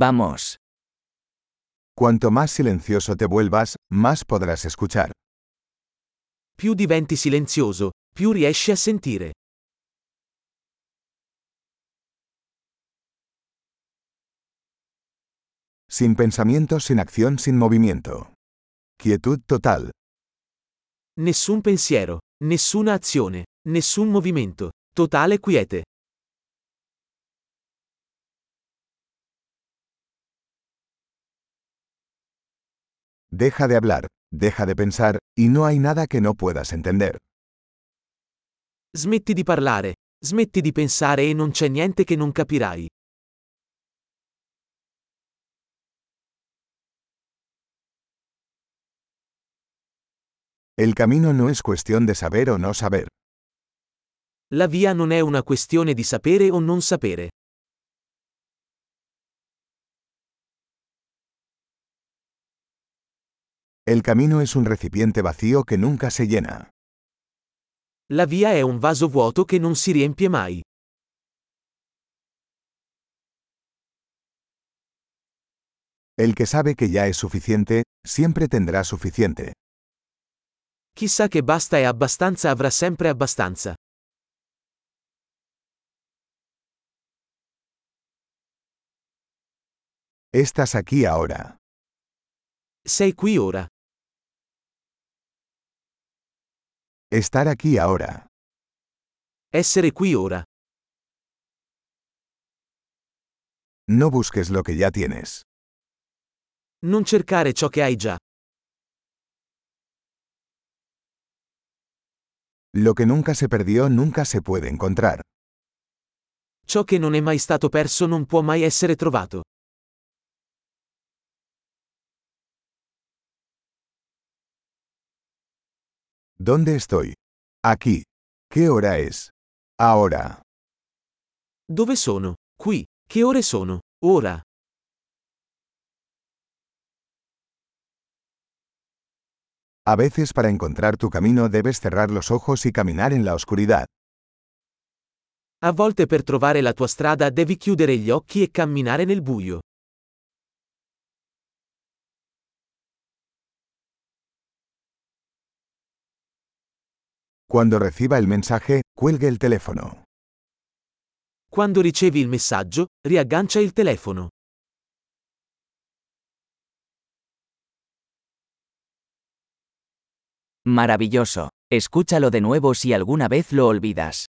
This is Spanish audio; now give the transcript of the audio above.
Vamos. Cuanto más silencioso te vuelvas, más podrás escuchar. Più diventi silenzioso, più riesci a sentire. Sin pensamiento, sin acción, sin movimiento. Quietud total. Nessun pensiero, nessuna azione, nessun movimento. Totale quiete. Deja de hablar, deja de pensar, y no hay nada que no puedas entender. Smetti di parlare, smetti di pensare e non c'è niente che non capirai. El camino no es cuestión de saber o no saber. La via non è una questione di sapere o non sapere. El camino es un recipiente vacío que nunca se llena. La via è un vaso vuoto che non si riempie mai. El que sabe que ya es suficiente, siempre tendrá suficiente. Chi sa che basta e abbastanza avrà sempre abbastanza. Estás aquí ahora. Sei qui ora. Estar aquí ahora. Essere qui ora. No busques lo que ya tienes. Non cercare ciò che hai già. Lo que nunca se perdió nunca se puede encontrar. Ciò che non è mai stato perso non può mai essere trovato. ¿Dónde estoy? Aquí. ¿Qué hora es? Ahora. Dove sono? Qui. Che ore sono? Ora. A veces para encontrar tu camino debes cerrar los ojos y caminar en la oscuridad. A volte per trovare la tua strada devi chiudere gli occhi e camminare nel buio. Cuando reciba el mensaje, cuelgue el teléfono. Quando ricevi il messaggio, riaggancia il telefono. Maravilloso. Escúchalo de nuevo si alguna vez lo olvidas.